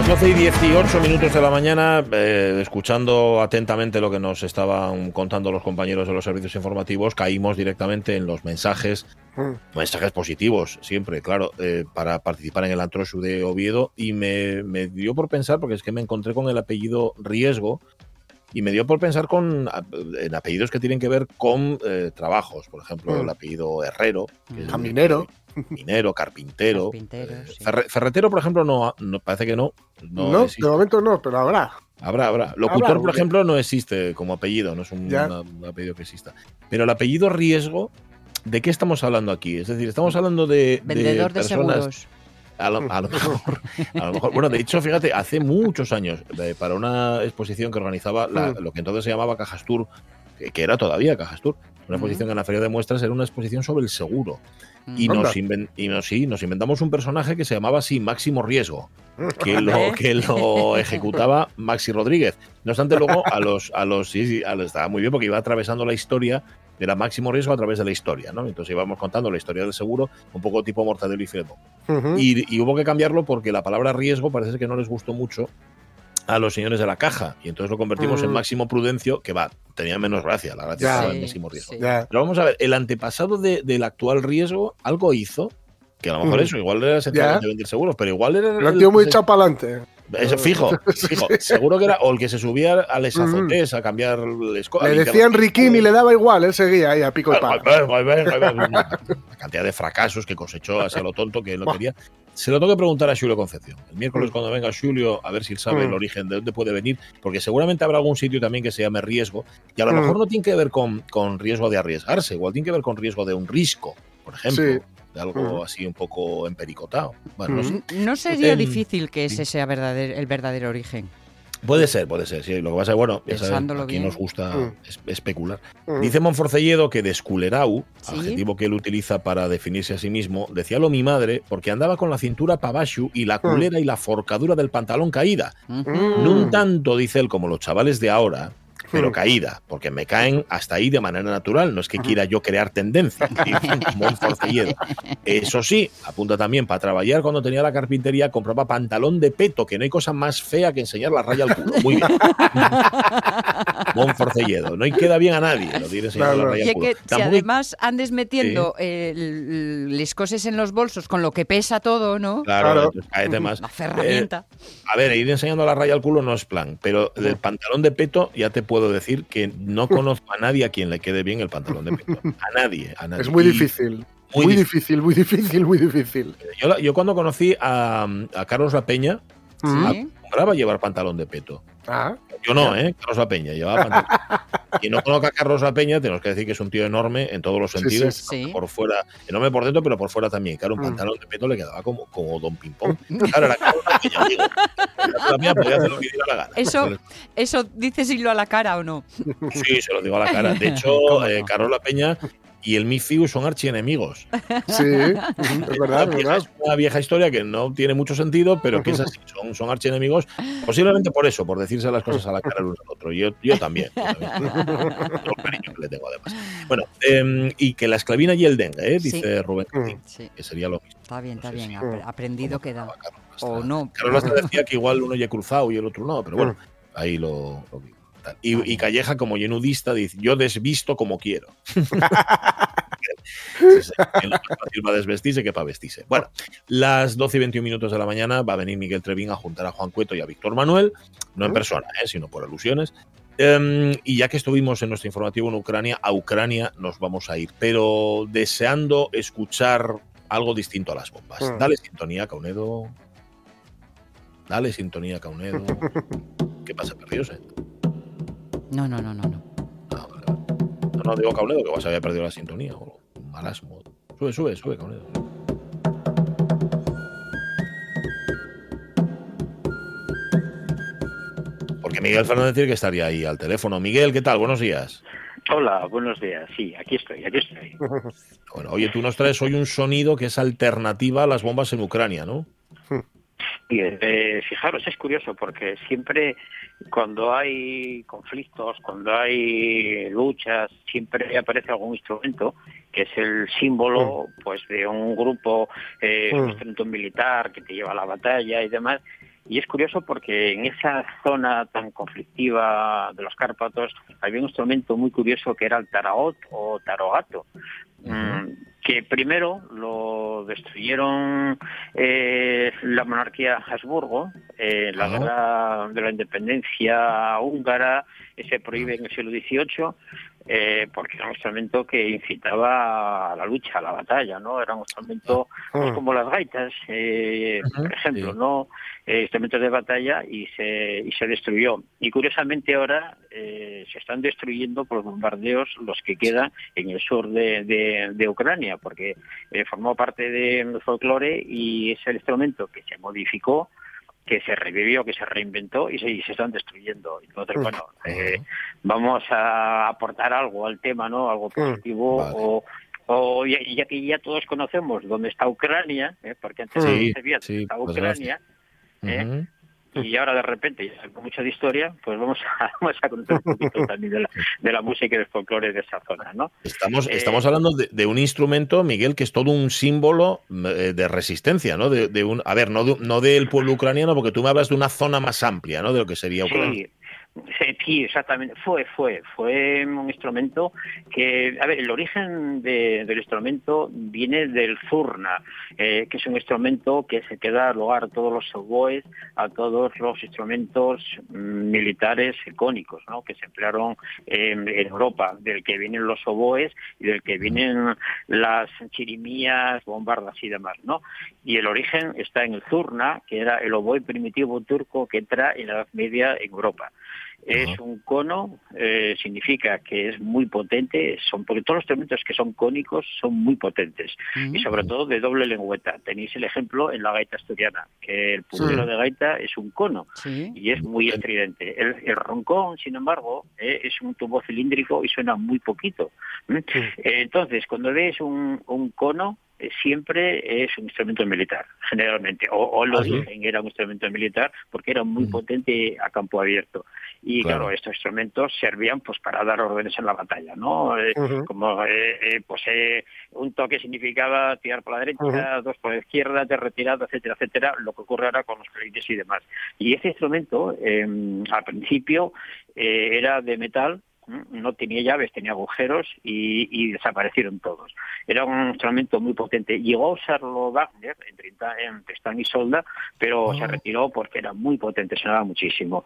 Las 12 y 18 minutos de la mañana, eh, escuchando atentamente lo que nos estaban contando los compañeros de los servicios informativos, caímos directamente en los mensajes, mensajes positivos, siempre, claro, eh, para participar en el Antroshu de Oviedo. Y me, me dio por pensar, porque es que me encontré con el apellido Riesgo, y me dio por pensar con en apellidos que tienen que ver con eh, trabajos, por ejemplo, Mm. el apellido Herrero, es Caminero. minero, carpintero. Carpintero, eh, sí. ferre- ferretero, por ejemplo, no, no parece que no. No, de momento no, pero habrá. Habrá, habrá. Locutor, Habrá, por ejemplo, no existe como apellido, no es un, Ya. una- un apellido que exista. Pero el apellido riesgo, ¿de qué estamos hablando aquí? Es decir, estamos hablando de, de Vendedor de personas. seguros. A lo, a lo mejor, a lo mejor. Bueno, de hecho, fíjate, hace muchos años, para una exposición que organizaba la- Mm. lo que entonces se llamaba Cajas Tour, que, que era todavía Cajas Tour, una Ujú. exposición en la Feria de Muestras, era una exposición sobre el seguro. Y, Mm. Anda. nos, y nos, sí, nos inventamos un personaje que se llamaba así Máximo Riesgo, que lo, que lo ejecutaba Maxi Rodríguez. No obstante, luego a los, a los, sí, sí, a los- estaba muy bien porque iba atravesando la historia de la máximo riesgo a través de la historia, ¿no? Entonces íbamos contando la historia del seguro, un poco tipo Mortadelo y Filemón. Y, y hubo que cambiarlo porque la palabra riesgo parece que no les gustó mucho a los señores de la caja. Y entonces lo convertimos en Mm. máximo prudencio, que va, tenía menos gracia, la gracia en Sí, máximo riesgo. Ya. Pero vamos a ver, el antepasado de- del actual riesgo algo hizo, que a lo mejor Mm. eso, igual era sencillamente vender seguros, pero igual era... Lo el- tío muy el- echado para adelante. Eso, fijo, fijo. Seguro que era o el que se subía a les Ujú. azotes a cambiar Le decían los Riquín y le daba igual, él seguía ahí a pico y ay, La cantidad de fracasos que cosechó hacia lo tonto que él no quería. Se lo tengo que preguntar a Julio Concepción. El miércoles, Mm. cuando venga Julio, a ver si él sabe Mm. el origen de dónde puede venir, porque seguramente habrá algún sitio también que se llame riesgo, y a lo Mm. mejor no tiene que ver con, con riesgo de arriesgarse, igual tiene que ver con riesgo de un risco, por ejemplo, Sí. De algo Mm. así un poco empericotado. Bueno, no Mm. sé. No sería difícil que ese sea verdadero- el verdadero origen. Puede ser, puede ser, sí. Lo que pasa es, bueno, ya sabes, aquí bien. nos gusta Mm. es- especular. Ujú. Dice Monforcelledo que de esculerau, Sí. adjetivo que él utiliza para definirse a sí mismo, decíalo mi madre porque andaba con la cintura pavashu y la culera y la forcadura del pantalón caída. Mm. No un tanto, dice él, como los chavales de ahora, pero Mm. caída, porque me caen hasta ahí de manera natural, no es que quiera yo crear tendencia. Eso sí, apunta también, para trabajar cuando tenía la carpintería compraba pantalón de peto, que no hay cosa más fea que enseñar la raya al culo. Muy bien. Monforcelledo. No hay queda bien a nadie lo Claro. la raya Y al culo. que si además andes metiendo eh, les cosas en los bolsos con lo que pesa todo, ¿no? Claro, Claro. más. La ferramenta. A ver, ir enseñando la raya al culo no es plan, pero del pantalón de peto ya te puedo decir que no conozco a nadie a quien le quede bien el pantalón de peto. A nadie, a nadie. Es muy Y difícil. muy Muy, difícil. difícil, muy difícil, muy difícil. Yo, cuando conocí a, a Carlos La Peña. Sí. acostumbraba a llevar pantalón de peto. Ah, Yo no, ¿eh? Carlos La Peña llevaba pantalón. y no conozco a Carlos La Peña, tenemos que decir que es un tío enorme en todos los sentidos. sí. Sí. Por fuera, enorme por dentro, pero por fuera también. Claro, un Mm. pantalón de peto le quedaba como, como Don Pimpón. Claro, era Carlos La Peña, digo. La Peña podía hacer lo que diera la gana. Eso, eso dices hilo a la cara o no. Sí, se lo digo a la cara. De hecho, ¿Cómo eh? Carlos La Peña y el Mifiu son archienemigos. sí, es verdad, es Una vieja- verdad. es una vieja historia que no tiene mucho sentido, pero que es así. Son, son archienemigos, posiblemente por eso, por decirse las cosas a la cara el uno al otro. Yo, yo también. yo también. Cariño que le tengo, además. Bueno, em, y que la esclavina y el dengue, ¿eh? dice Rubén, Mm. Sí, que sería lo mismo. está bien, está No bien. si- apre- Aprendido queda. O no. Carlos decía que igual uno ya cruzado y el otro no, pero bueno, ahí lo, lo vi. Y, y Calleja, como yenudista, dice: Yo desvisto como quiero. fácil para desvestirse que para vestirse. Bueno, las 12 y 21 minutos de la mañana va a venir Miguel Trevín a juntar a Juan Cueto y a Víctor Manuel, no en persona, ¿eh? sino por alusiones. Em, y ya que estuvimos en nuestro informativo en Ucrania, a Ucrania nos vamos a ir, pero deseando escuchar algo distinto a las bombas. Mm. Dale sintonía, Caunedo. Dale sintonía, Caunedo. ¿Qué pasa, perdidos? Eh? No, no, no, no, no. Ah, vale. No, no, digo Caunedo, que vas a haber perdido la sintonía. O un marasmo. Sube, sube, sube, Caunedo. Porque Miguel Fernández tiene que estaría ahí al teléfono. Miguel, ¿qué tal? Buenos días. Hola, buenos días. Sí, aquí estoy, aquí estoy. Bueno, oye, tú nos traes hoy un sonido que es alternativa a las bombas en Ucrania, ¿no? Bien, eh, fijaros, es curioso porque siempre cuando hay conflictos, cuando hay luchas, siempre aparece algún instrumento que es el símbolo pues de un grupo, eh, un Mm. instrumento militar que te lleva a la batalla y demás. Y es curioso porque en esa zona tan conflictiva de los Cárpatos había un instrumento muy curioso que era el taraot o tarogato, mm, que primero lo destruyeron eh, la monarquía Habsburgo, eh, la guerra de la independencia húngara, se prohíbe en el siglo XVIII, eh, porque era un instrumento que incitaba a la lucha, a la batalla, ¿no? Era un instrumento pues, Mm. como las gaitas, eh, por ejemplo, sí. ¿no? Eh, instrumentos de batalla y se, y se destruyó. Y curiosamente ahora eh, se están destruyendo por bombardeos los que quedan en el sur de, de- de Ucrania, porque eh, formó parte del folclore y es el instrumento que se modificó que se revivió, que se reinventó y se, y se están destruyendo. Entonces, Mm. bueno, eh, vamos a aportar algo al tema, ¿no? Algo positivo Vale. o, o ya, ya que ya todos conocemos dónde está Ucrania, ¿eh? porque antes Sí, no se sabía sí, dónde está Ucrania, ¿eh? Y ahora de repente sabemos mucho de historia, pues vamos a, vamos a conocer un poquito también de la, de la música y del folclore de esa zona, ¿no? Estamos, Eh, estamos hablando de, de un instrumento, Miguel, que es todo un símbolo eh, de resistencia, ¿no? De, de un, a ver, no, no del pueblo ucraniano, porque tú me hablas de una zona más amplia, ¿no? De lo que sería Ucrania. Sí, sí, exactamente. Fue, fue, fue un instrumento que, a ver, el origen de- del instrumento viene del zurna, eh, que es un instrumento que se queda lugar a todos los oboes, a todos los instrumentos mm, militares icónicos, ¿no? Que se emplearon en Europa, del que vienen los oboes y del que vienen las chirimías, bombardas y demás, ¿no? Y el origen está en el zurna, que era el oboe primitivo turco que entra en la Edad Media en Europa. Es un cono, eh, significa que es muy potente, son porque todos los instrumentos que son cónicos son muy potentes Mm. y sobre todo de doble lengüeta. Tenéis el ejemplo en la gaita asturiana, que el puntero Sí. de gaita es un cono Sí. y es muy estridente. El, el roncón, sin embargo, eh, es un tubo cilíndrico y suena muy poquito. ¿Mm? Entonces, cuando ves un, un cono, siempre es un instrumento militar, generalmente. O, o el Ah, sí. origen era un instrumento militar porque era muy Mm. potente a campo abierto. Y Claro. claro, estos instrumentos servían pues para dar órdenes en la batalla, ¿no? Eh, como eh, eh, pues eh, un toque significaba tirar por la derecha, dos por la izquierda, de retirada, etcétera, etcétera, lo que ocurre ahora con los clarinetes y demás. Y ese instrumento, eh, al principio, eh, era de metal. No tenía llaves, tenía agujeros y, y desaparecieron todos. Era un instrumento muy potente. Llegó a usarlo Wagner en, Trinta- en Tristán y Solda, pero Ah. se retiró porque era muy potente, sonaba muchísimo.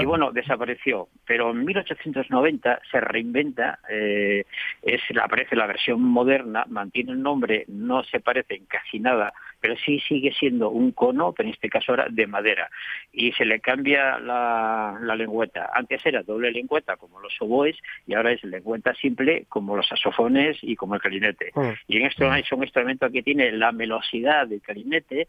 Y bueno, desapareció. Pero en 1890 se reinventa, eh, es, aparece la versión moderna, mantiene el nombre, no se parece en casi nada, pero sí sigue siendo un cono, pero en este caso ahora de madera. Y se le cambia la, la lengüeta. Antes era doble lengüeta, como los oboes, y ahora es lengüeta simple, como los saxofones y como el clarinete. Mm. Y en esto es un instrumento que tiene la melosidad del clarinete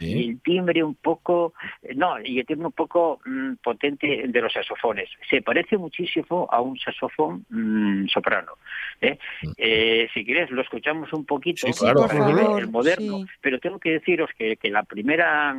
y el timbre un poco, no, y el timbre un poco mm, potente de los saxofones. Se parece muchísimo a un saxofón mm, soprano. ¿eh? Eh, si quieres, lo escuchamos un poquito, Sí, claro. favor, el moderno, sí. pero tengo que deciros que, que la primera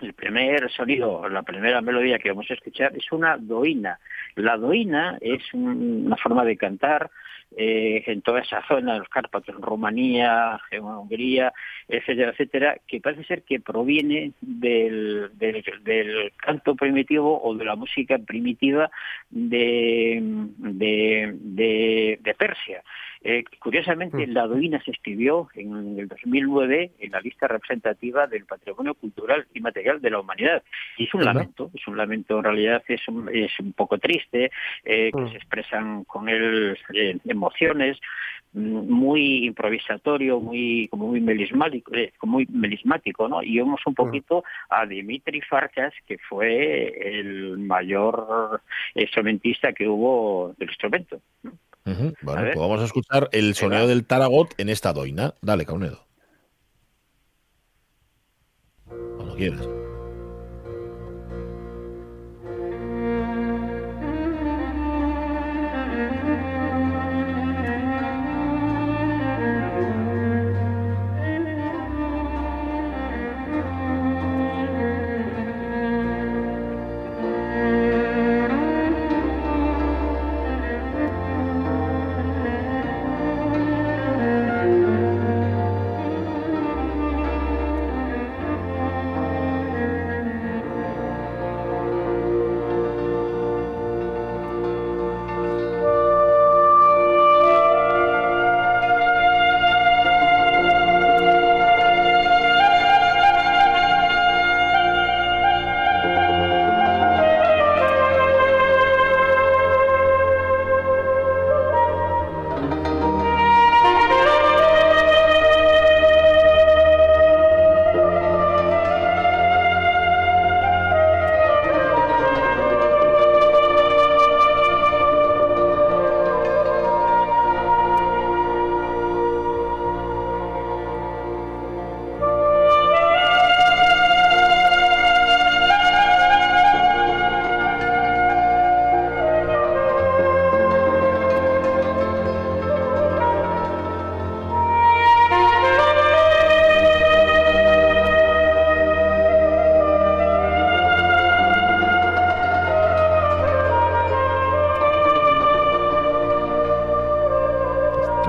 el primer sonido, la primera melodía que vamos a escuchar es una doina. La doina es un- una forma de cantar eh, en toda esa zona de los Cárpatos, en Rumanía, en Hungría, etcétera, etcétera, que parece ser que proviene del, del, canto primitivo o de la música primitiva de, de, de Persia. Eh, curiosamente, la doina se escribió en el 2009 en la lista representativa del patrimonio cultural y material de la humanidad. Y es un lamento, es un lamento en realidad, es un, es un poco triste, eh, que se expresan con él eh, emociones, mm, muy improvisatorio, muy como muy melismático, eh, muy melismático, ¿no? Y vemos un poquito a Dimitri Farkas, que fue el mayor instrumentista que hubo del instrumento. ¿no? Bueno, ver. pues vamos a escuchar el sonido del taragot en esta doina. Dale, Caunedo. Cuando quieras.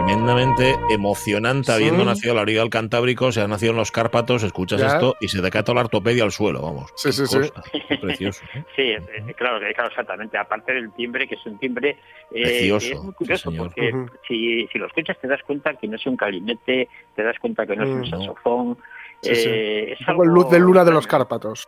Tremendamente emocionante habiendo Sí. nacido a la orilla del Cantábrico, se ha nacido en los Cárpatos, escuchas Ya. esto y se te cae toda la ortopedia al suelo, vamos. Sí, sí, sí. cosa, qué Precioso. ¿eh? Sí, eh, claro, eh, claro, exactamente. Aparte del timbre, que es un timbre eh, Precioso, es muy curioso, sí, porque si, si lo escuchas te das cuenta que no es un calinete, te das cuenta que no es un Mm. saxofón. Sí, sí. eh, es Un poco el algo luz de luna de los. Cárpatos.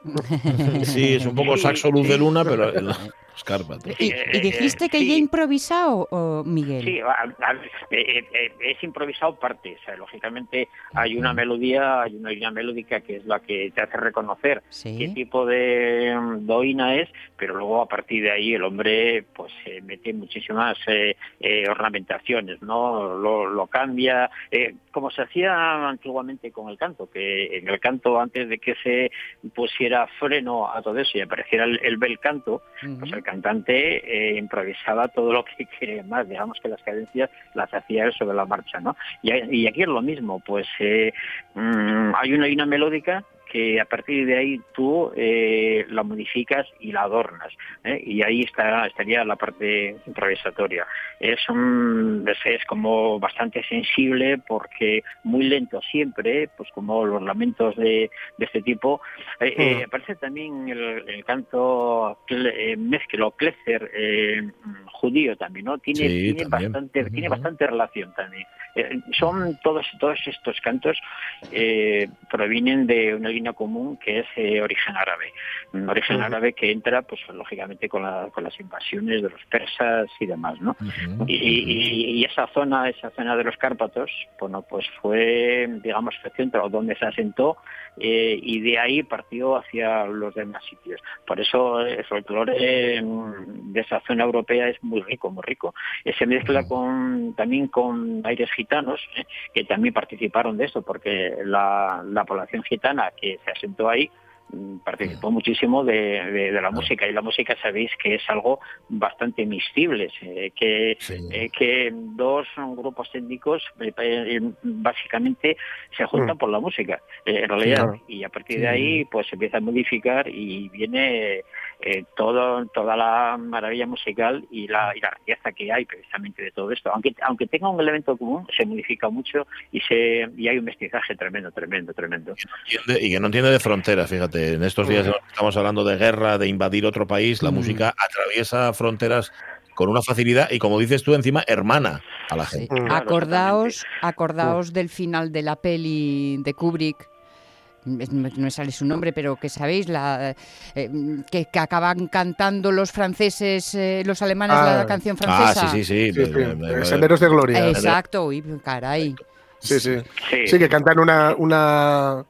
Sí, es un poco Sí, saxo luz de sí. luna, pero Cárpatos. ¿Y, Eh, y dijiste que sí. ya improvisado, o Miguel? Sí, a- a- eh, eh, es improvisado parte. O sea, lógicamente hay una melodía, hay una línea melódica que es la que te hace reconocer Sí. qué tipo de mm, doina es, pero luego a partir de ahí el hombre pues eh, mete muchísimas eh, eh, ornamentaciones, ¿no? Lo, lo cambia, eh, como se hacía antiguamente con el canto, que en el canto antes de que se pusiera freno a todo eso y apareciera el, el bel canto, pues el cantante eh, improvisaba todo lo que quería más, digamos que las cadencias las hacía él sobre la marcha, ¿no? Y, y aquí es lo mismo, pues eh, mm, hay una línea melódica que a partir de ahí tú eh, la modificas y la adornas ¿eh? y ahí está estaría la parte improvisatoria. Es un es, como bastante sensible porque muy lento siempre pues como los lamentos de, de este tipo. Eh, eh, aparece también el, el canto eh, mezclo Klezer eh, judío también no tiene, Sí, tiene también. bastante tiene bastante relación también. Eh, son todos todos estos cantos eh, provienen de una común que es eh, origen árabe. Un origen árabe que entra, pues lógicamente, con, la- con las invasiones de los persas y demás, ¿no? Y, y- y esa zona, esa zona de los Cárpatos, bueno, pues fue, digamos, el centro donde se asentó eh, y de ahí partió hacia los demás sitios. Por eso el folclore mm, de esa zona europea es muy rico, muy rico. Eh, se mezcla con, también con aires gitanos, que también participaron de esto, porque la, la población gitana que se asentó ahí mm, participó muchísimo de, de- de la música y la música sabéis que es algo bastante miscible eh, que Sí. eh, que dos grupos étnicos eh, eh, básicamente se juntan por la música eh, en realidad. Claro. y a partir Sí. de ahí pues se empieza a modificar y viene eh, todo toda la maravilla musical y la, y la riqueza que hay precisamente de todo esto. Aunque aunque tenga un elemento común se modifica mucho y se y hay un mestizaje tremendo tremendo tremendo. Y que no entiende de fronteras, fíjate, en estos días en los que estamos hablando de guerra, de invadir otro país, la Mm. música atraviesa fronteras con una facilidad y, como dices tú, encima hermana a la gente. Claro, acordaos, acordaos del final de la peli de Kubrick. No me sale su nombre, pero que sabéis, la, eh, que, que acaban cantando los franceses, eh, los alemanes Ah. la canción Ah, francesa. sí, sí, sí. Sí, Senderos de Gloria. Exacto, uy, caray. Sí, sí. Sí. Sí, que cantan una, una,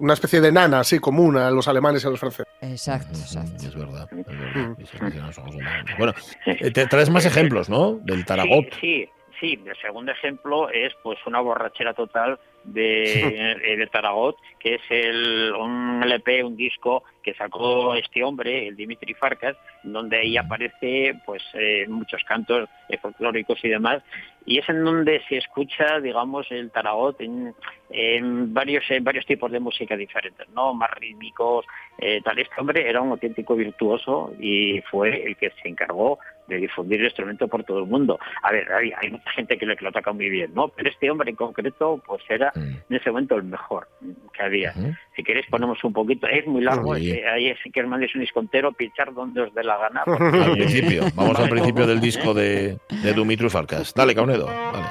una especie de nana así común a los alemanes y a los franceses. Exacto, Ujú, exacto. Es verdad, es Mm. verdad. Humanos. Bueno, eh, te traes más ejemplos, ¿no? Del Taragot. Sí, sí, sí. El segundo ejemplo es pues una borrachera total de, eh, de Taragot, que es el, un LP, un disco que sacó este hombre, el Dimitri Farkas, donde ahí aparece pues eh, muchos cantos eh, folclóricos y demás, y es en donde se escucha, digamos, el Taragot en, en varios en varios tipos de música diferentes, ¿no? Más rítmicos, eh, tal. Este hombre era un auténtico virtuoso y fue el que se encargó de difundir el instrumento por todo el mundo. A ver, hay, hay mucha gente que lo, que lo toca muy bien, ¿no? Pero este hombre en concreto, pues era Mm. en ese momento el mejor que había. Si queréis ponemos un poquito, es muy largo, Sí. eh, ahí sí que os mandéis un discontero, pinchar donde os dé la gana. Al principio, vamos al principio del disco de, de Dumitru Farkas. Dale, Caunedo. Vale.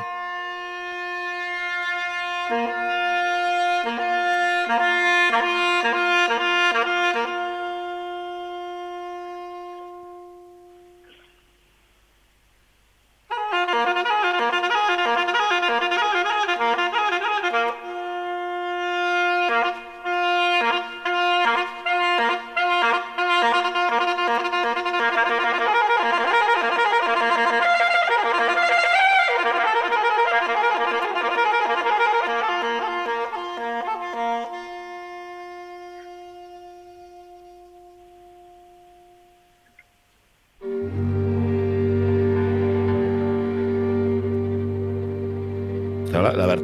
La, la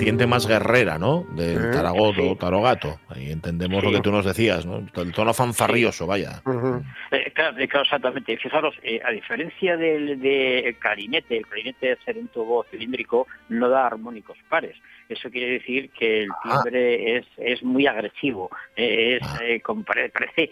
vertiente más guerrera, ¿no? Del Eh, Taragot o sí. Tarogato. Ahí entendemos Sí. lo que tú nos decías, ¿no? El tono fanfarrioso, vaya. Eh, claro, eh, claro, exactamente. Fijaros, eh, a diferencia del de clarinete, el clarinete de ser un tubo cilíndrico no da armónicos pares. Eso quiere decir que el Ah. timbre es, es muy agresivo. eh, es Ah. eh, como pare- parece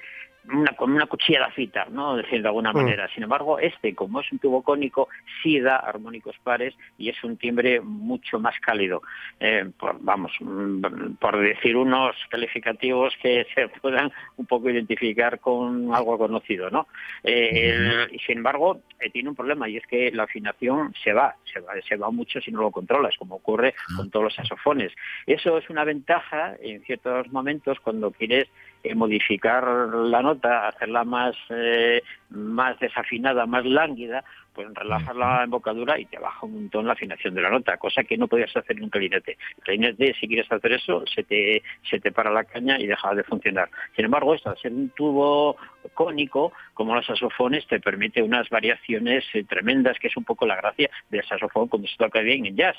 una, con una cuchilla de afeitar, ¿no? Decir de alguna Mm. manera. Sin embargo, este, como es un tubo cónico, sí da armónicos pares y es un timbre mucho más cálido. Eh, por, vamos, mm, por decir unos calificativos que se puedan un poco identificar con algo conocido, ¿no? Eh, el- sin embargo, eh, tiene un problema y es que la afinación se va, se va, se va mucho si no lo controlas, como ocurre con todos los saxofones. Eso es una ventaja en ciertos momentos cuando quieres eh, modificar la nota, hacerla más, eh, más desafinada, más lánguida, pues relajas la embocadura y te baja un montón la afinación de la nota, cosa que no podías hacer en un clarinete. El clarinete, si quieres hacer eso, se te, se te para la caña y deja de funcionar. Sin embargo, esto, al ser un tubo cónico, como los saxofones, te permite unas variaciones eh, tremendas, que es un poco la gracia del saxofón cuando se toca bien en jazz,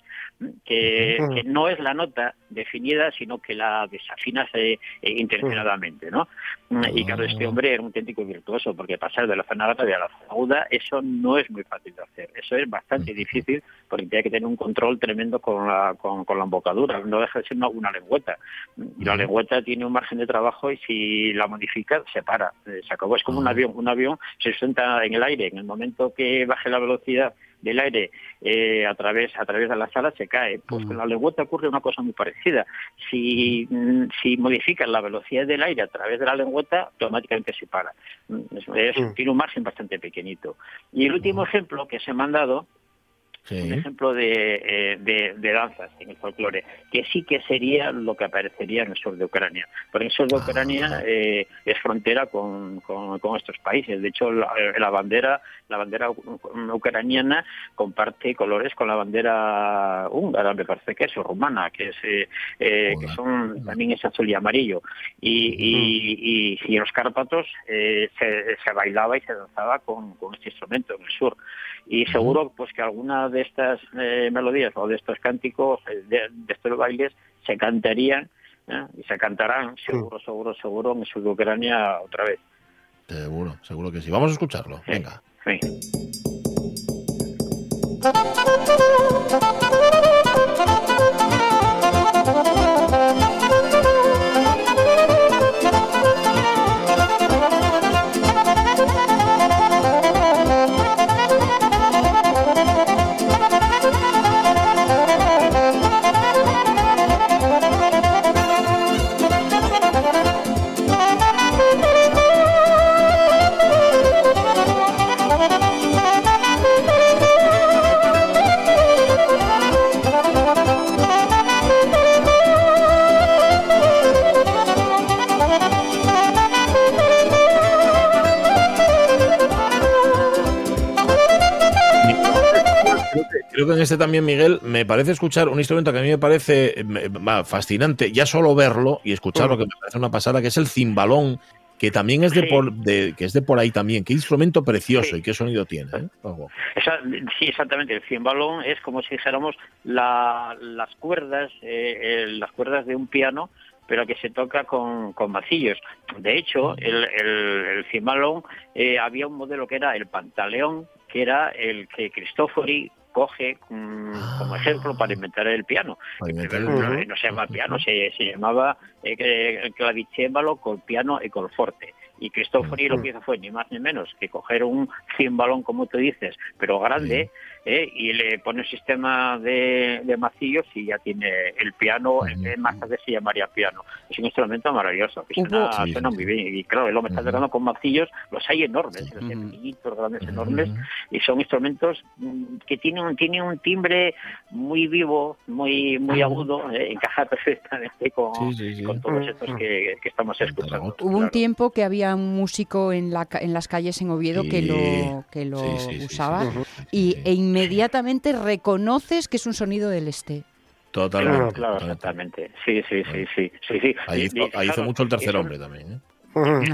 que, no es la nota definida, sino que la desafinas eh, eh, intencionadamente, ¿no? Y claro, este hombre era un auténtico virtuoso, porque pasar de la zona grave a la zona aguda, eso no es muy fácil de hacer. Eso es bastante difícil, porque tiene que tener un control tremendo con la, con, con la embocadura. No deja de ser una, una lengüeta. Y la lengüeta tiene un margen de trabajo y si la modificas, se para. Eh, Se acabó. Es como un avión. Un avión se sustenta en el aire. En el momento que baje la velocidad del aire eh, a través a través de las alas se cae. Pues con la lengüeta ocurre una cosa muy parecida. Si, mm, si modificas la velocidad del aire a través de la lengüeta, automáticamente se para. Mm, es- Mm. Tiene un margen bastante pequeñito. Y el último ejemplo que se me han dado Sí. un ejemplo de, eh, de, de danzas en el folclore, que sí que sería lo que aparecería en el sur de Ucrania. Porque el sur de Ah. Ucrania eh, es frontera con, con- con estos países. De hecho, la, eh, la bandera la bandera ucraniana comparte colores con la bandera húngara, me parece que es, o rumana, que es eh, eh, que son también es azul y amarillo. Y, y, y, y en los Cárpatos eh, se, se bailaba y se danzaba con, con este instrumento en el sur y seguro pues que alguna de estas eh, melodías o de estos cánticos eh, de, de estos bailes se cantarían ¿eh? y se cantarán seguro seguro seguro en el sur de Ucrania otra vez Seguro, seguro que sí. Vamos a escucharlo. Sí. Venga. Sí. Creo que en este también, Miguel, me parece escuchar un instrumento que a mí me parece fascinante, ya solo verlo y escucharlo, que me parece una pasada, que es el cimbalón, que también es de, Sí. por, de- que es de por ahí también. Qué instrumento precioso Sí. y qué sonido tiene. ¿eh? Esa- sí, exactamente. El cimbalón es como si dijéramos la- las cuerdas, eh, eh, las cuerdas de un piano, pero que se toca con, con macillos. De hecho, el, el, el cimbalón eh, había un modelo que era el pantaleón, que era el que Cristofori coge mm, como ejemplo para inventar el piano. Para inventar el Pero piano. no, no se llama piano, se, se llamaba eh, clavicémbalo con piano y con forte. Y Cristofori lo que hizo fue ni más ni menos que coger un cimbalón, como tú dices, pero grande, eh, y le pone un sistema de, de macillos y ya tiene el piano, en vez de más tarde se llamaría piano. Es un instrumento maravilloso, que suena, Sí, suena sí, muy bien. Y claro, él lo me está tocando con macillos, los hay enormes, los hay pequeñitos, grandes, enormes, y son instrumentos mm, que tienen, un- tienen un timbre muy vivo, muy muy agudo, eh, encaja perfectamente con, Sí, sí, sí. con todos estos que, que estamos escuchando. Hubo un claro. tiempo que había un músico en, la, ca- en las calles en Oviedo que lo, que lo Sí, sí, sí, usaba y, Sí. e inmediatamente reconoces que es un sonido del este. Totalmente. Claro, claro, totalmente. exactamente. Sí, sí, sí, sí, sí, sí. Ahí hizo, ahí hizo mucho el tercer hombre también. ¿eh?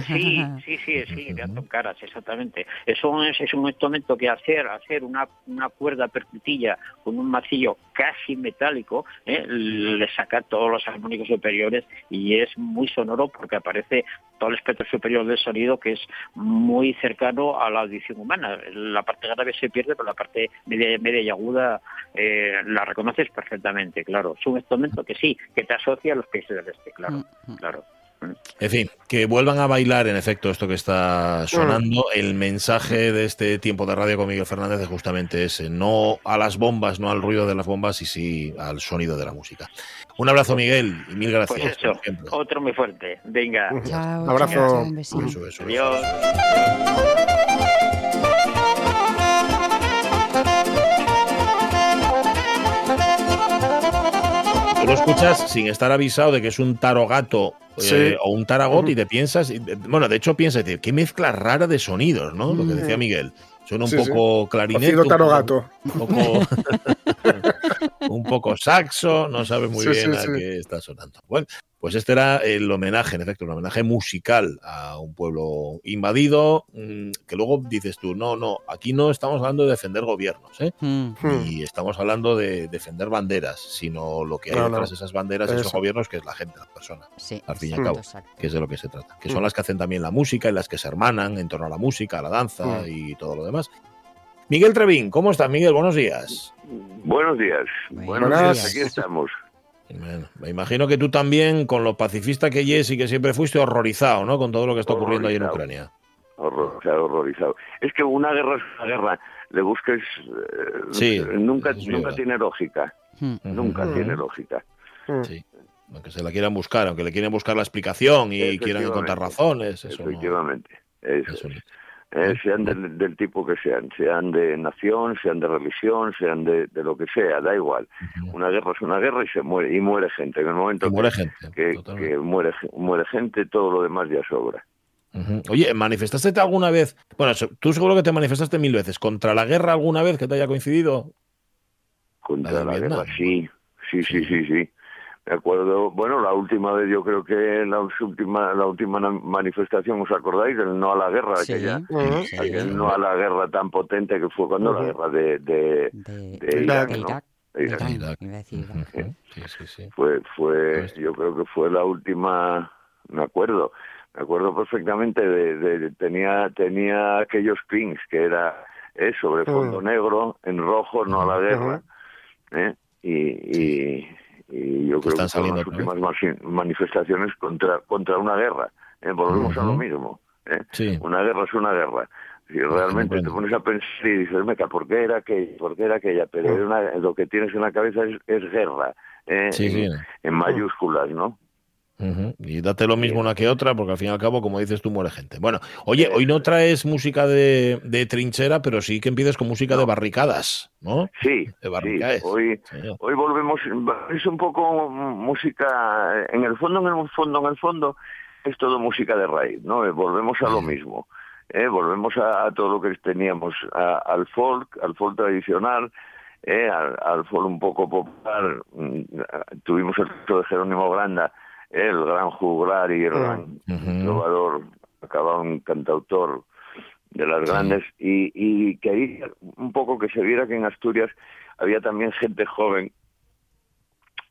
Sí, sí, sí, sí, de Caras, exactamente. Es un, es un instrumento que hacer, hacer una, una cuerda percutilla con un macillo casi metálico, ¿eh? le saca todos los armónicos superiores y es muy sonoro porque aparece todo el espectro superior del sonido que es muy cercano a la audición humana. La parte grave se pierde, pero la parte media, media y aguda eh, la reconoces perfectamente, claro. Es un instrumento que sí, que te asocia a los países del este, claro, claro. En fin, que vuelvan a bailar, en efecto, esto que está sonando. El mensaje de este tiempo de radio con Miguel Fernández es justamente ese. No a las bombas, no al ruido de las bombas y sí al sonido de la música. Un abrazo, Miguel, y mil gracias. Pues eso, por otro muy fuerte. Venga. Chao, Abrazo. chao, chao, un besito. Eso, eso, eso. Adiós. Tú lo escuchas sin estar avisado de que es un tarogato eh, o un taragot y te piensas, y, bueno, de hecho piensas, tío, qué mezcla rara de sonidos, ¿no? Lo que decía Miguel. Suena un Sí, poco clarinete, un taro poco- gato. un poco, un poco saxo, no sabes muy Sí, bien sí, a sí. qué está sonando. Bueno, pues este era el homenaje, en efecto, un homenaje musical a un pueblo invadido, mm, que luego dices tú, no, no, aquí no estamos hablando de defender gobiernos, ¿eh? Mm. Hmm. Y estamos hablando de defender banderas, sino lo que hay No, detrás no. de esas banderas, esos Eso. gobiernos, que es la gente, las personas, Sí, al fin y al cabo, exacto. que es de lo que se trata. Que son Mm. las que hacen también la música y las que se hermanan en torno a la música, a la danza Mm. y todo lo demás. Miguel Trevín, ¿cómo estás, Miguel? Buenos días. Buenos días. Buenos Buenos días. días. Aquí estamos. Bueno, me imagino que tú también, con lo pacifista que eres y que siempre fuiste horrorizado, ¿no? Con todo lo que está ocurriendo ahí en. Ucrania. Horrorizado, horrorizado. Es que una guerra es una guerra. Le busques. eh, Sí, nunca, nunca tiene lógica. Mm. Nunca tiene lógica. Hmm. Sí. Aunque se la quieran buscar, aunque le quieren buscar la explicación y quieran encontrar razones, eso no- Efectivamente. Eso eso es. Eh, sean del, del tipo que sean, sean de nación, sean de religión, sean de, de lo que sea, da igual. Una guerra es una guerra y se muere, y muere gente. En el momento Y muere que, gente. que, que muere, muere gente, todo lo demás ya sobra. Oye, ¿manifestaste alguna vez? Bueno, tú seguro que te manifestaste mil veces. ¿Contra la guerra alguna vez que te haya coincidido? Contra La la, guerra, sí, sí, sí, sí, sí. Me acuerdo, bueno, la última vez yo creo que la última, la última manifestación, ¿os acordáis? del no a la guerra, Sí, aquella, Ujú. sí. aquel no a la guerra tan potente que fue cuando la guerra de, de, De, de Irak, de ¿no? Irak. De Irak. Irak. Irak. Sí, sí, sí. Fue, fue, Pues- yo creo que fue la última, me acuerdo, me acuerdo perfectamente de, de- tenía, tenía aquellos pings que era eh, sobre fondo negro, en rojo, no a la guerra, ¿eh? y, y, y yo creo están que son las últimas manifestaciones contra, contra una guerra. ¿eh? Volvemos a lo mismo. ¿eh? Sí. Una guerra es una guerra. Si realmente te pones a pensar y dices, meca, ¿por qué era aquella? ¿Por qué era aquella? Pero una- lo que tienes en la cabeza es, es guerra. ¿eh? Sí, en mayúsculas, ¿no? Ujú. Y date lo mismo una que otra, porque al fin y al cabo, como dices tú, muere gente. Bueno, oye, hoy no traes música de, de trinchera, pero sí que empieces con música de barricadas, ¿no? Sí, De sí. barricadas. Hoy, hoy volvemos, es un poco música, en el fondo, en el fondo, en el fondo, es todo música de raíz, ¿no? Eh, Volvemos a lo mismo. ¿eh? Volvemos a, a todo lo que teníamos, a- al folk, al folk tradicional, eh, al, al foro un poco popular. mm, Tuvimos el caso de Jerónimo Granda, el gran juglar y el gran Ujú. trovador, acabado un cantautor de las grandes, y, y que ahí un poco que se viera que en Asturias había también gente joven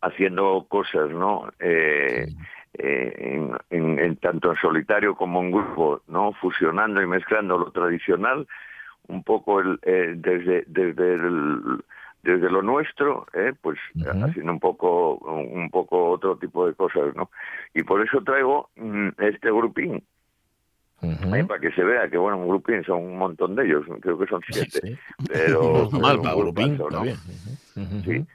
haciendo cosas, ¿no? Eh, eh, en, en- en tanto en solitario como en grupo, ¿no? Fusionando y mezclando lo tradicional, un poco el, eh, desde desde el- desde lo nuestro, ¿eh? pues haciendo un poco un poco otro tipo de cosas, ¿no? Y por eso traigo mm, este grupín. ¿eh? para que se vea que bueno, un grupín son un montón de ellos, creo que son Sí, siete, sí. pero No está mal un para Grupín, grupazo, está ¿no? bien. Sí,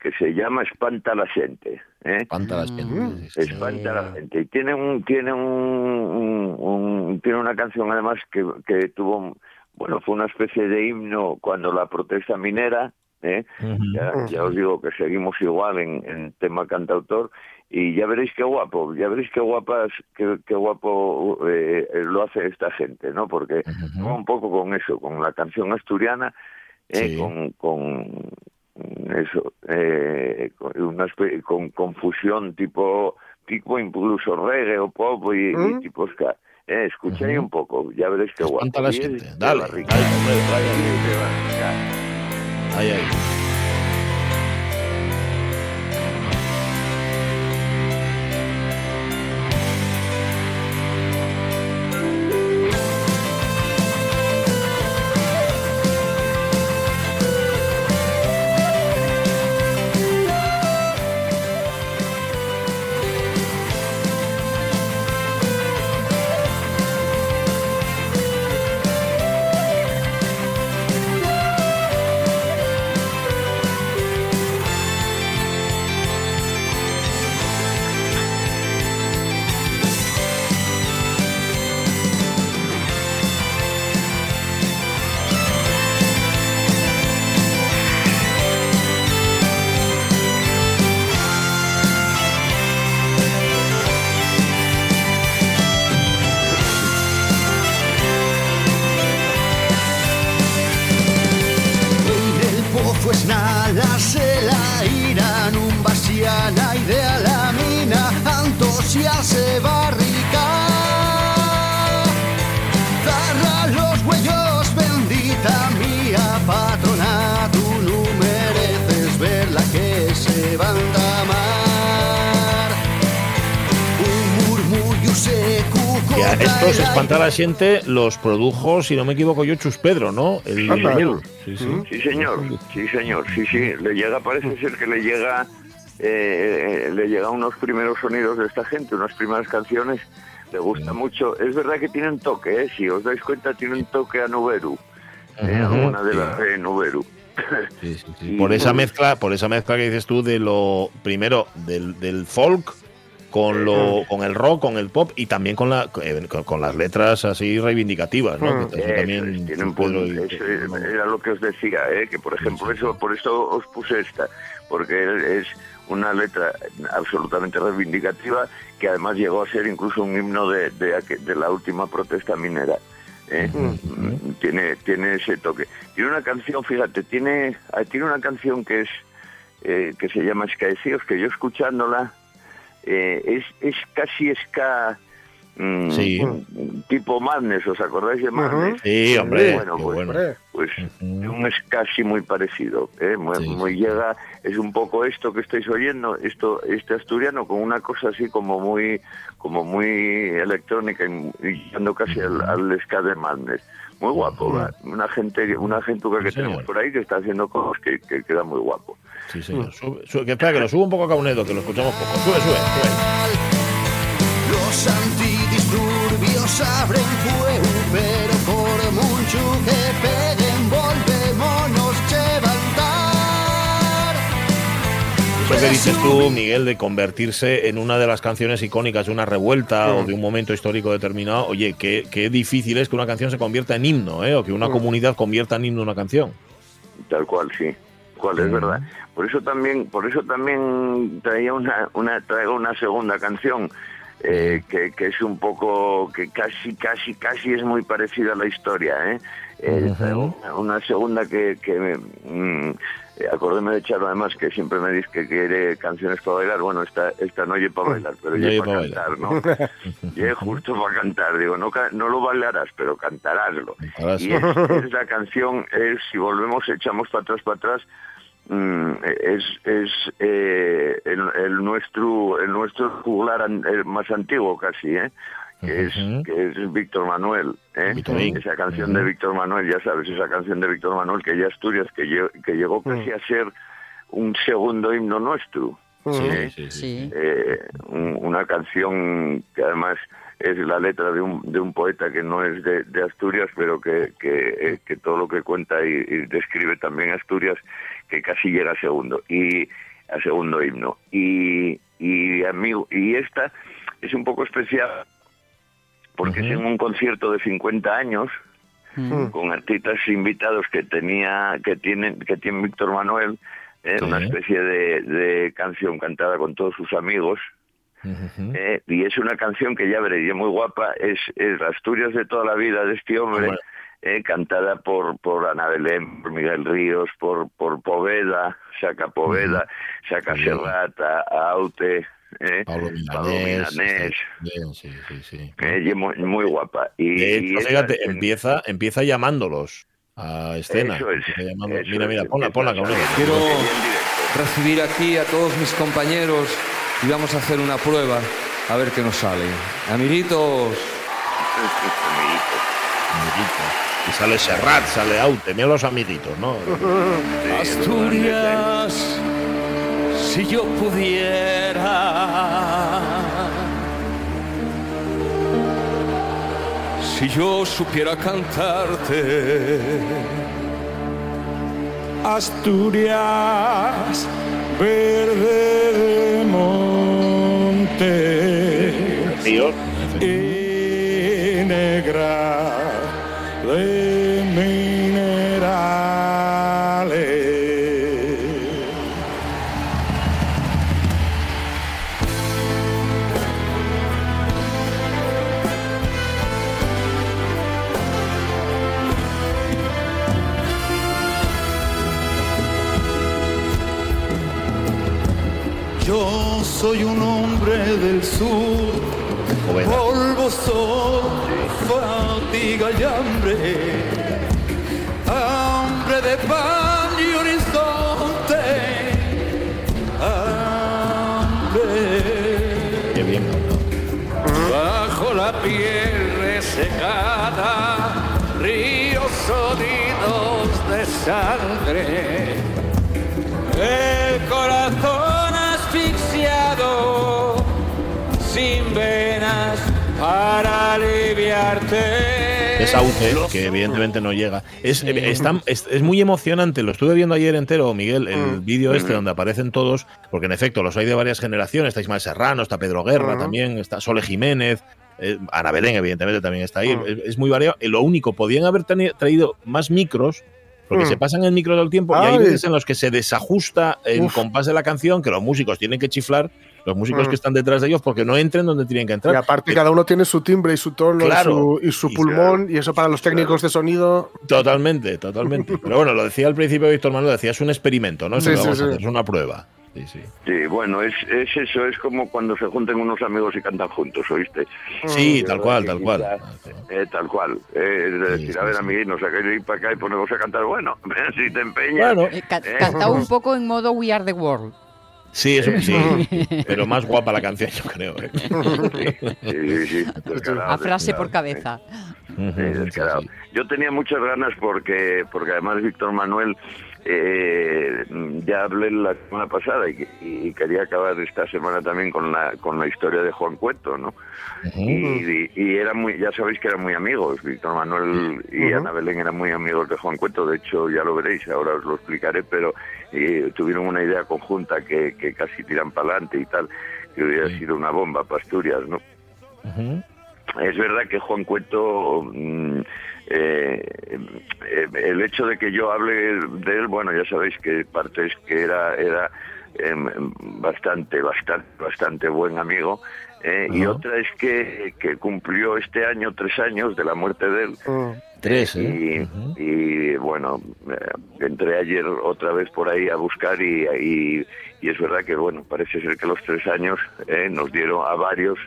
que se llama Espanta la gente, ¿eh? Espanta las Mm. sí, sí. espanta a la gente y tiene un tiene un, un- un- tiene una canción además que, que tuvo bueno fue una especie de himno cuando la protesta minera ¿eh? Ya, ya os digo que seguimos igual en, en tema cantautor y ya veréis qué guapo ya veréis qué guapas qué, qué guapo eh, lo hace esta gente no porque un poco con eso con la canción asturiana eh, Sí. con, con eso eh, con una espe- con confusión tipo tipo incluso reggae o pop y, y ¿Mm? tipo ska eh, escucháis Ujú. un poco ya veréis qué guapo. Y Dale, Adjö. Gente los produjo, si no me equivoco yo, Chus Pedro, ¿no? El. Sí, sí. Sí, señor, sí, señor, sí, sí, le llega, parece ser que le llega, eh, le llega unos primeros sonidos de esta gente, unas primeras canciones, le gusta mucho, es verdad que tiene un toque, eh, si os dais cuenta, tiene un toque a Nuberu, eh, Ujú. alguna de las de Nuberu. Sí, sí, sí. Por esa mezcla, por esa mezcla que dices tú de lo primero del, del folk con lo con el rock, con el pop y también con la eh, con, con las letras así reivindicativas, ¿no? Mm. Que eso Eso también es, tiene un punto, y- eso era lo que os decía, eh, que por ejemplo eso, por eso os puse esta, porque es una letra absolutamente reivindicativa que además llegó a ser incluso un himno de, de, la última protesta minera. ¿eh? Mm, tiene tiene ese toque tiene una canción fíjate tiene ah, tiene una canción que es eh, que se llama Escaecíos que yo escuchándola eh, es es casi ska mm, Sí. tipo Madness os acordáis de Madness Sí, hombre, Bueno, pues, bueno. Pues Ujú. un es casi muy parecido ¿eh? muy, Sí, muy llega es un poco esto que estáis oyendo esto este asturiano con una cosa así como muy como muy electrónica y, yendo casi al, al ska de Madness muy guapo ¿va? una gente una gente que Sí, tenemos por ahí que está haciendo cosas que, que queda muy guapo Sí, señor. Sube, sube, que espera, que lo subo un poco a Caunedo, que lo escuchamos poco. Sube, sube, sube. Los antidisturbios abren fuego, pero por mucho que peguen, volvémonos levantar. Eso que dices tú, Miguel, de convertirse en una de las canciones icónicas de una revuelta o de un momento histórico determinado, oye, qué, qué difícil es que una canción se convierta en himno, ¿eh? O que una comunidad convierta en himno una canción. tal cual sí cual es verdad por eso también por eso también traía una una traigo una segunda canción eh, que, que es un poco que casi casi casi es muy parecida a la historia ¿eh? Eh, una, una segunda que, que mm, acordéme de Charo además que siempre me dice que quiere canciones para bailar. Bueno, esta, esta no oye para bailar, pero No oye para pa' cantar, ¿no? Es justo para cantar. Digo, no, no lo bailarás, pero cantaráslo. Cantarás. Y es, es la canción, es, si volvemos, echamos para atrás, para atrás, es, es eh, el, el nuestro el nuestro juglar an- el más antiguo casi, ¿eh? que es, que es Víctor Manuel, ¿eh? Esa canción de Víctor Manuel, ya sabes, esa canción de Víctor Manuel que ya Asturias, que, lle- que llegó casi a ser un segundo himno nuestro. Sí, ¿eh? sí, sí. Eh, un- una canción que además es la letra de un, de un poeta que no es de, de Asturias, pero que, que, eh, que todo lo que cuenta y, y describe también Asturias, que casi llega a segundo y a segundo himno. Y, y, amigo, y esta es un poco especial porque es en un concierto de 50 años Mm. con artistas invitados que tenía que tienen que tiene Víctor Manuel eh, Sí. una especie de, de canción cantada con todos sus amigos Eh, y es una canción que ya veréis es muy guapa es, es Asturias de toda la vida de este hombre eh, cantada por por Ana Belén por Miguel Ríos por por Poveda Saca Poveda Saca Qué bien. Serrat a, a Aute eh, Pablo Milanés. Sí, sí, sí. eh, muy, muy guapa y, De y hecho, esa- fíjate, empieza, empieza llamándolos a escena. Eso es, eso mira, mira, ponla, ponla, Quiero recibir aquí a todos mis compañeros y vamos a hacer una prueba a ver qué nos sale. Amiguitos, Amiguitos. Y sale Serrat, sale Aute, mira los amiguitos, ¿no? Asturias, si yo pudiera, si yo supiera cantarte. Asturias, verde Es que evidentemente no llega. Es, eh, es, es muy emocionante, lo estuve viendo ayer entero, Miguel, el vídeo este donde aparecen todos, porque en efecto los hay de varias generaciones, está Ismael Serrano, está Pedro Guerra también, está Sole Jiménez, eh, Ana Belén evidentemente también está ahí, es, es muy variado. Y lo único, podían haber traído más micros, porque Mm. se pasan el micro todo el tiempo y hay Ay. veces en los que se desajusta el Uf. compás de la canción, que los músicos tienen que chiflar, los músicos Mm. que están detrás de ellos, porque no entren donde tienen que entrar. Y aparte, cada uno tiene su timbre y su tono Claro. y su, y su Y pulmón, y eso para los técnicos de sonido. Totalmente, totalmente. Pero bueno, lo decía al principio Víctor Manuel, decía, es un experimento, ¿no? Sí, vamos a hacer, es una prueba. Sí, sí. Sí, bueno, es, es eso, es como cuando se junten unos amigos y cantan juntos, ¿oíste? Sí, Mm, tal cual, tal que cual. quizá, eh, tal cual. Eh, es decir, Sí, a ver, sí, sí. amiguitos, acá ir para acá y ponemos a cantar. Bueno, si te empeñas. Bueno, Eh, ca- Eh. Un poco en modo We Are the World. Sí, eso sí. Pero más guapa la canción, yo creo. ¿eh? Sí, sí, sí, descarado, A frase por cabeza. Yo tenía muchas ganas porque, porque además Víctor Manuel eh, ya hablé la semana pasada y, y quería acabar esta semana también con la con la historia de Juan Cueto, ¿no? Y, y, y era muy, ya sabéis que eran muy amigos, Víctor Manuel y. Ana Belén eran muy amigos de Juan Cueto, de hecho ya lo veréis, ahora os lo explicaré, pero eh, tuvieron una idea conjunta que, que casi tiran para adelante y tal, que hubiera sido una bomba para Asturias, ¿no? Es verdad que Juan Cueto, mm, eh, eh, el hecho de que yo hable de él, bueno, ya sabéis que parte es que era, era em, em, bastante, bastante, bastante buen amigo. eh, y otra es que, que cumplió este año tres años de la muerte de él. Mm. Tres, Y, ¿eh? Y, bueno, eh, entré ayer otra vez por ahí a buscar y, y, y es verdad que, bueno, parece ser que los tres años eh, nos dieron a varios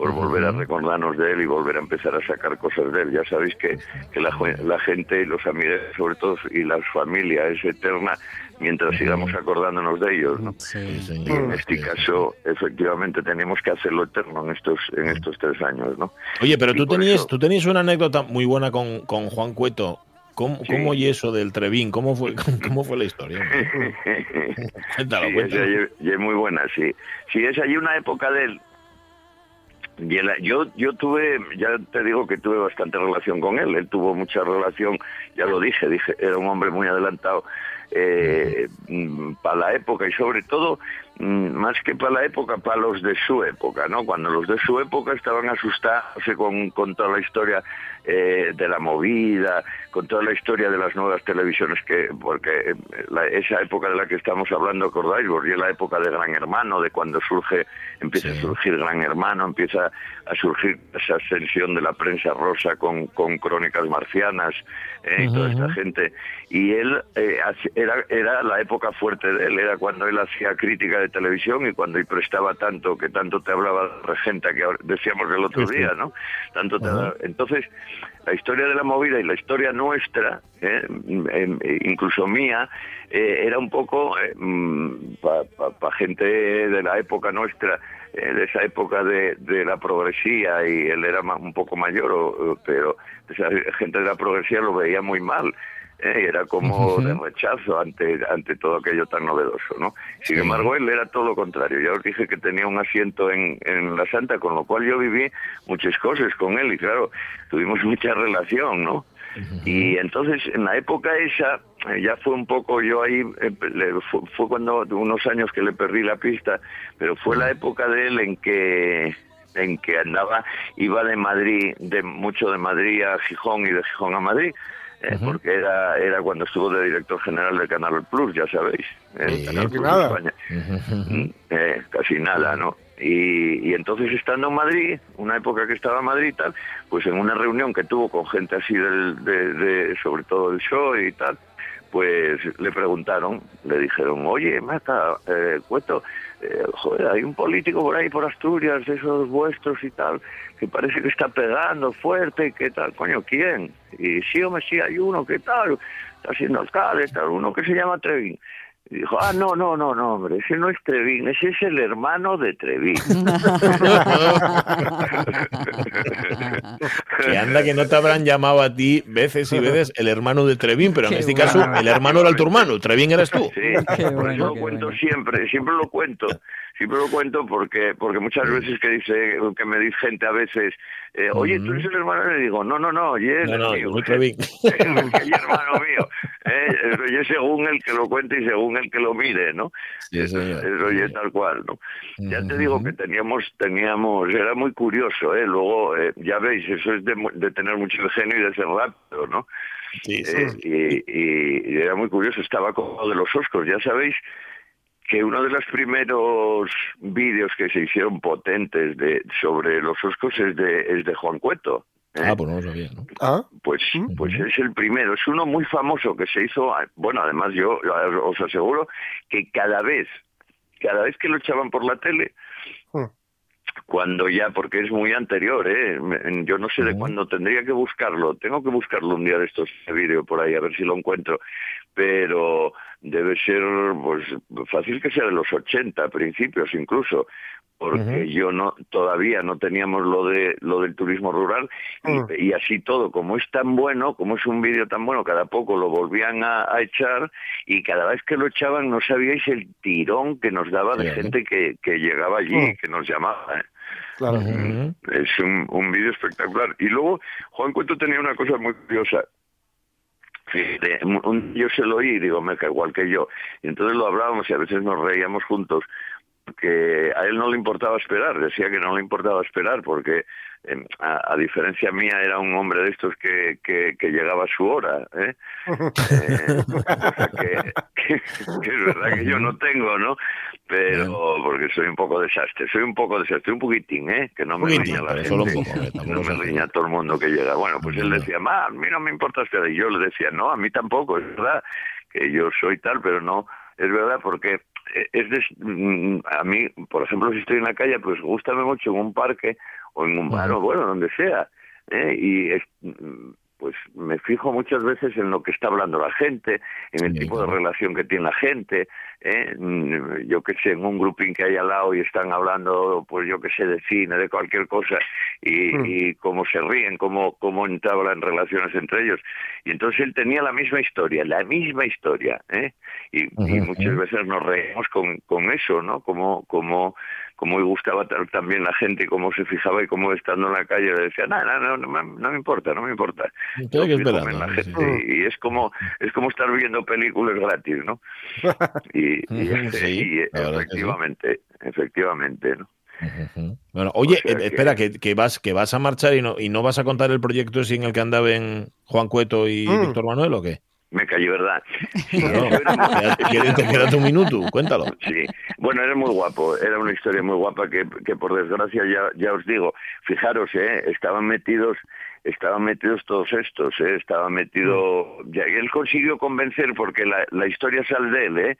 por volver a recordarnos de él y volver a empezar a sacar cosas de él. Ya sabéis que, que la, la gente y los amigos, sobre todo, y la familia es eterna mientras sigamos acordándonos de ellos, ¿no? Sí, Y en este caso, efectivamente, tenemos que hacerlo eterno en estos en estos tres años, ¿no? Oye, pero Y tú tenías, eso- tú tenías una anécdota muy buena con, con Juan Cueto. ¿Cómo, Sí. cómo y eso del Trevín? ¿Cómo fue, cómo fue la historia? Cuéntalo, sí, cuéntalo. esa y- y es muy buena, sí. Sí, es allí una época de él. Y él- yo, yo tuve, ya te digo que tuve bastante relación con él. Él tuvo mucha relación, ya lo dije, dije, era un hombre muy adelantado eh, para la época y sobre todo, mm, más que para la época, para los de su época, ¿no? Cuando los de su época estaban asustados con, con toda la historia eh, de la movida, con toda la historia de las nuevas televisiones, que porque eh, la- esa época de la que estamos hablando, acordáis, y es la época de Gran Hermano, de cuando surge, empieza Sí. a surgir Gran Hermano, empieza a surgir esa ascensión de la prensa rosa con, con crónicas marcianas, eh, y toda esta gente. Y él, eh, era, era la época fuerte de él, era cuando él hacía crítica de televisión y cuando él prestaba tanto, que tanto te hablaba regenta, que decíamos el otro día, ¿no? Tanto te Ajá. entonces, la historia de la movida y la historia nuestra, eh, em, eh, incluso mía, eh, era un poco para gente de la época nuestra, eh, de esa época de, de la progresía, y él era ma- un poco mayor, pero esa gente de la progresía lo veía muy mal. Eh, era como de rechazo ante, ante todo aquello tan novedoso, ¿no? Sin Sí. embargo, él era todo lo contrario. Ya os dije que tenía un asiento en, en la Santa, con lo cual yo viví muchas cosas con él y claro, tuvimos mucha relación, ¿no? Y entonces en la época esa ya fue un poco yo ahí eh, le- fue, fue cuando unos años que le perdí la pista, pero fue la época de él en que en que andaba iba de Madrid de mucho de Madrid a Gijón y de Gijón a Madrid. Eh, porque era era cuando estuvo de director general del Canal Plus, ya sabéis, Sí, Canal Plus nada. España. Mm, eh, casi nada, ¿no? Y, y entonces estando en Madrid, una época que estaba en Madrid y tal, pues en una reunión que tuvo con gente así del, de, de- sobre todo del show y tal, pues le preguntaron, le dijeron, oye, Maca, eh, Cueto, eh, joder, hay un político por ahí por Asturias, de esos vuestros y tal, que parece que está pegando fuerte, ¿qué tal? Coño, ¿quién? Y sí, hombre, sí, hay uno, ¿qué tal? Está siendo alcalde, tal, uno que se llama Trevín. Y dijo, ah, no, no, no, no, hombre, ese no es Trevín, ese es el hermano de Trevín. Que anda que no te habrán llamado a ti veces y veces el hermano de Trevín, pero en Qué este bueno. caso el hermano era tu hermano, Trevín eras tú. Sí, Qué por bueno, eso lo cuento bueno. siempre, siempre lo cuento, siempre lo cuento porque porque muchas veces que dice que me dice gente a veces, eh, oye, tú eres el hermano, le digo, no, no, no, oye, No, no, mío, Trevín. es hermano mío, eh, según el que lo cuente y según el que lo mire, ¿no? Sí. Eso es tal cual, ¿no? Ya te Ujú. digo que teníamos, teníamos, era muy curioso, ¿eh? Luego, eh, ya veis, eso es de, de tener mucho ingenio y de ser rápido, ¿no? Sí, sí. Eh, y, y- y era muy curioso, estaba con lo de los Oscars, ya sabéis que uno de los primeros vídeos que se hicieron potentes de sobre los Oscars es de, es de Juan Cueto. ¿eh? Ah, pues no lo sabía, ¿no? Ah, Pues, pues es el primero, es uno muy famoso que se hizo, bueno, además yo os aseguro que cada vez, cada vez que lo echaban por la tele, Hmm. Cuando ya, porque es muy anterior, ¿eh? Yo no sé de cuándo tendría que buscarlo, tengo que buscarlo un día de estos vídeo por ahí, a ver si lo encuentro, pero debe ser, pues, fácil que sea de los 80, principios incluso, porque yo no todavía no teníamos lo de lo del turismo rural y, Mm. y así todo como es tan bueno como es un vídeo tan bueno cada poco lo volvían a, a echar y cada vez que lo echaban no sabíais el tirón que nos daba de Sí, gente que, que llegaba allí Mm. que nos llamaba ¿eh? claro. Ujú. es un, un vídeo espectacular y luego Juan Cuento tenía una cosa muy curiosa Fíjate, un- un- yo se lo oí y digo, me cae igual que yo. Y entonces lo hablábamos y a veces nos reíamos juntos porque a él no le importaba esperar, decía que no le importaba esperar porque eh, a, a diferencia mía era un hombre de estos que, que, que llegaba a su hora, ¿eh? Eh, cosa que, que- que es verdad que yo no tengo, ¿no? Pero porque soy un poco desastre, soy un poco desastre, un poquitín, ¿eh? Que no me riña la gente, solo un poco, eh, no me riña todo el mundo que llega. Bueno, pues él decía, ma, a mí no me importa esperar, y yo le decía, no, a mí tampoco, es verdad que yo soy tal, pero no, es verdad porque es des- mm, a mí, por ejemplo, si estoy en la calle, pues gustame mucho en un parque o en un bar o bueno, donde sea, ¿eh? y es- mm, pues me fijo muchas veces en lo que está hablando la gente, en el Sí, tipo de relación que tiene la gente, ¿eh? Mm, yo que sé, en un grupín que hay al lado y están hablando, pues yo que sé, de cine, de cualquier cosa, y, Mm. y cómo se ríen, cómo, cómo entablan relaciones entre ellos. Y entonces él tenía la misma historia, la misma historia, ¿eh? Y, y muchas veces nos reímos con, con eso, ¿no? Como, como, como le gustaba también la gente, cómo se fijaba y cómo estando en la calle le decía, no, no, no, no, me- no me importa, no me importa. Y es como es como estar viendo películas gratis, ¿no? Y, y- Ujú, sí, y la verdad es que sí. efectivamente, efectivamente, ¿no? Bueno, oye, O sea eh, espera, que, que vas, que vas a marchar y no, y no vas a contar el proyecto en el que andaban Juan Cueto y Mm. Víctor Manuel o qué? Me cayó, ¿verdad? No, te queda un minuto, cuéntalo. Sí, bueno, era muy guapo, era una historia muy guapa que, que por desgracia ya, ya os digo, fijaros, eh, estaban metidos, estaban metidos todos estos, eh, estaba metido, ya, y él consiguió convencer porque la, la historia sale de él, eh,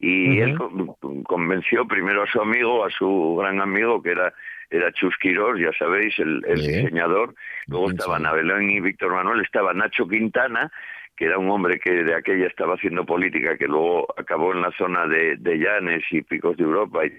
y él con- convenció primero a su amigo, a su gran amigo que era era Chus Quirós, ya sabéis, el, el diseñador, luego Sí, estaba sí. Nabelón y Víctor Manuel, estaba Nacho Quintana, que era un hombre que de aquella estaba haciendo política, que luego acabó en la zona de, de Llanes y Picos de Europa, y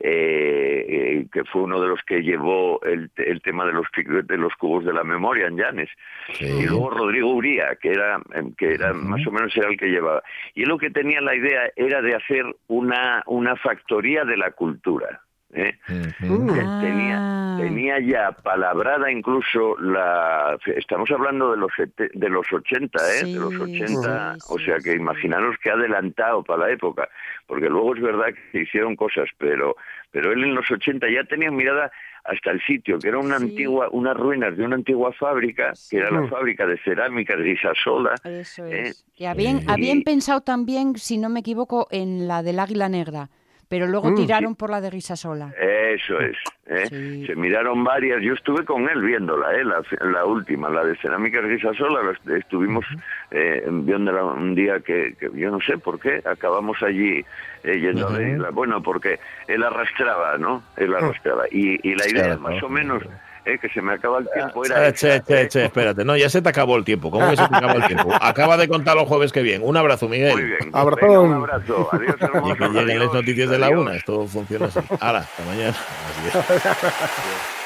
eh, eh, que fue uno de los que llevó el, el tema de los, de los cubos de la memoria en Llanes. Sí. Y luego Rodrigo Uría, que era, em, que era más o menos era el que llevaba. Y él lo que tenía la idea era de hacer una, una factoría de la cultura. ¿Eh? Ujú. Que Ah. tenía, tenía ya palabrada incluso la... Estamos hablando de los, sete- de los 80, ¿eh? de los Sí, 80, sí, o sea que imaginaros que ha adelantado para la época, porque luego es verdad que se hicieron cosas, pero, pero él en los 80 ya tenía mirada hasta el sitio, que era una Sí. antigua, unas ruinas de una antigua fábrica, que era la Sí. fábrica de cerámica de Isasola, Eso Eh, es. Y habían, sí. habían pensado también, si no me equivoco, en la del Águila Negra, pero luego Mm. tiraron por la de Risasola. Eso es. ¿eh? Sí. Se miraron varias. Yo estuve con él viéndola, ¿eh? la, la última, la de Cerámica Risasola. la est- Estuvimos eh, viéndola un día que, que yo no sé por qué. Acabamos allí eh, yendo a Ujú. verla. Bueno, porque él arrastraba, ¿no? Él arrastraba. Y, y la idea, Claro, más o menos, eh, que se me acaba el tiempo, era. Eh, che, esa, che, ¿eh? che, espérate. No, ya se te acabó el tiempo. ¿Cómo que se te acabó el tiempo? Acaba de contar los jueves que bien. Un abrazo, Miguel. Muy bien. Venga, un abrazo. Adiós, Y hermoso. que lleguen las Adiós, noticias de la adiós. una. Esto funciona así. Ahora, hasta mañana. Así es.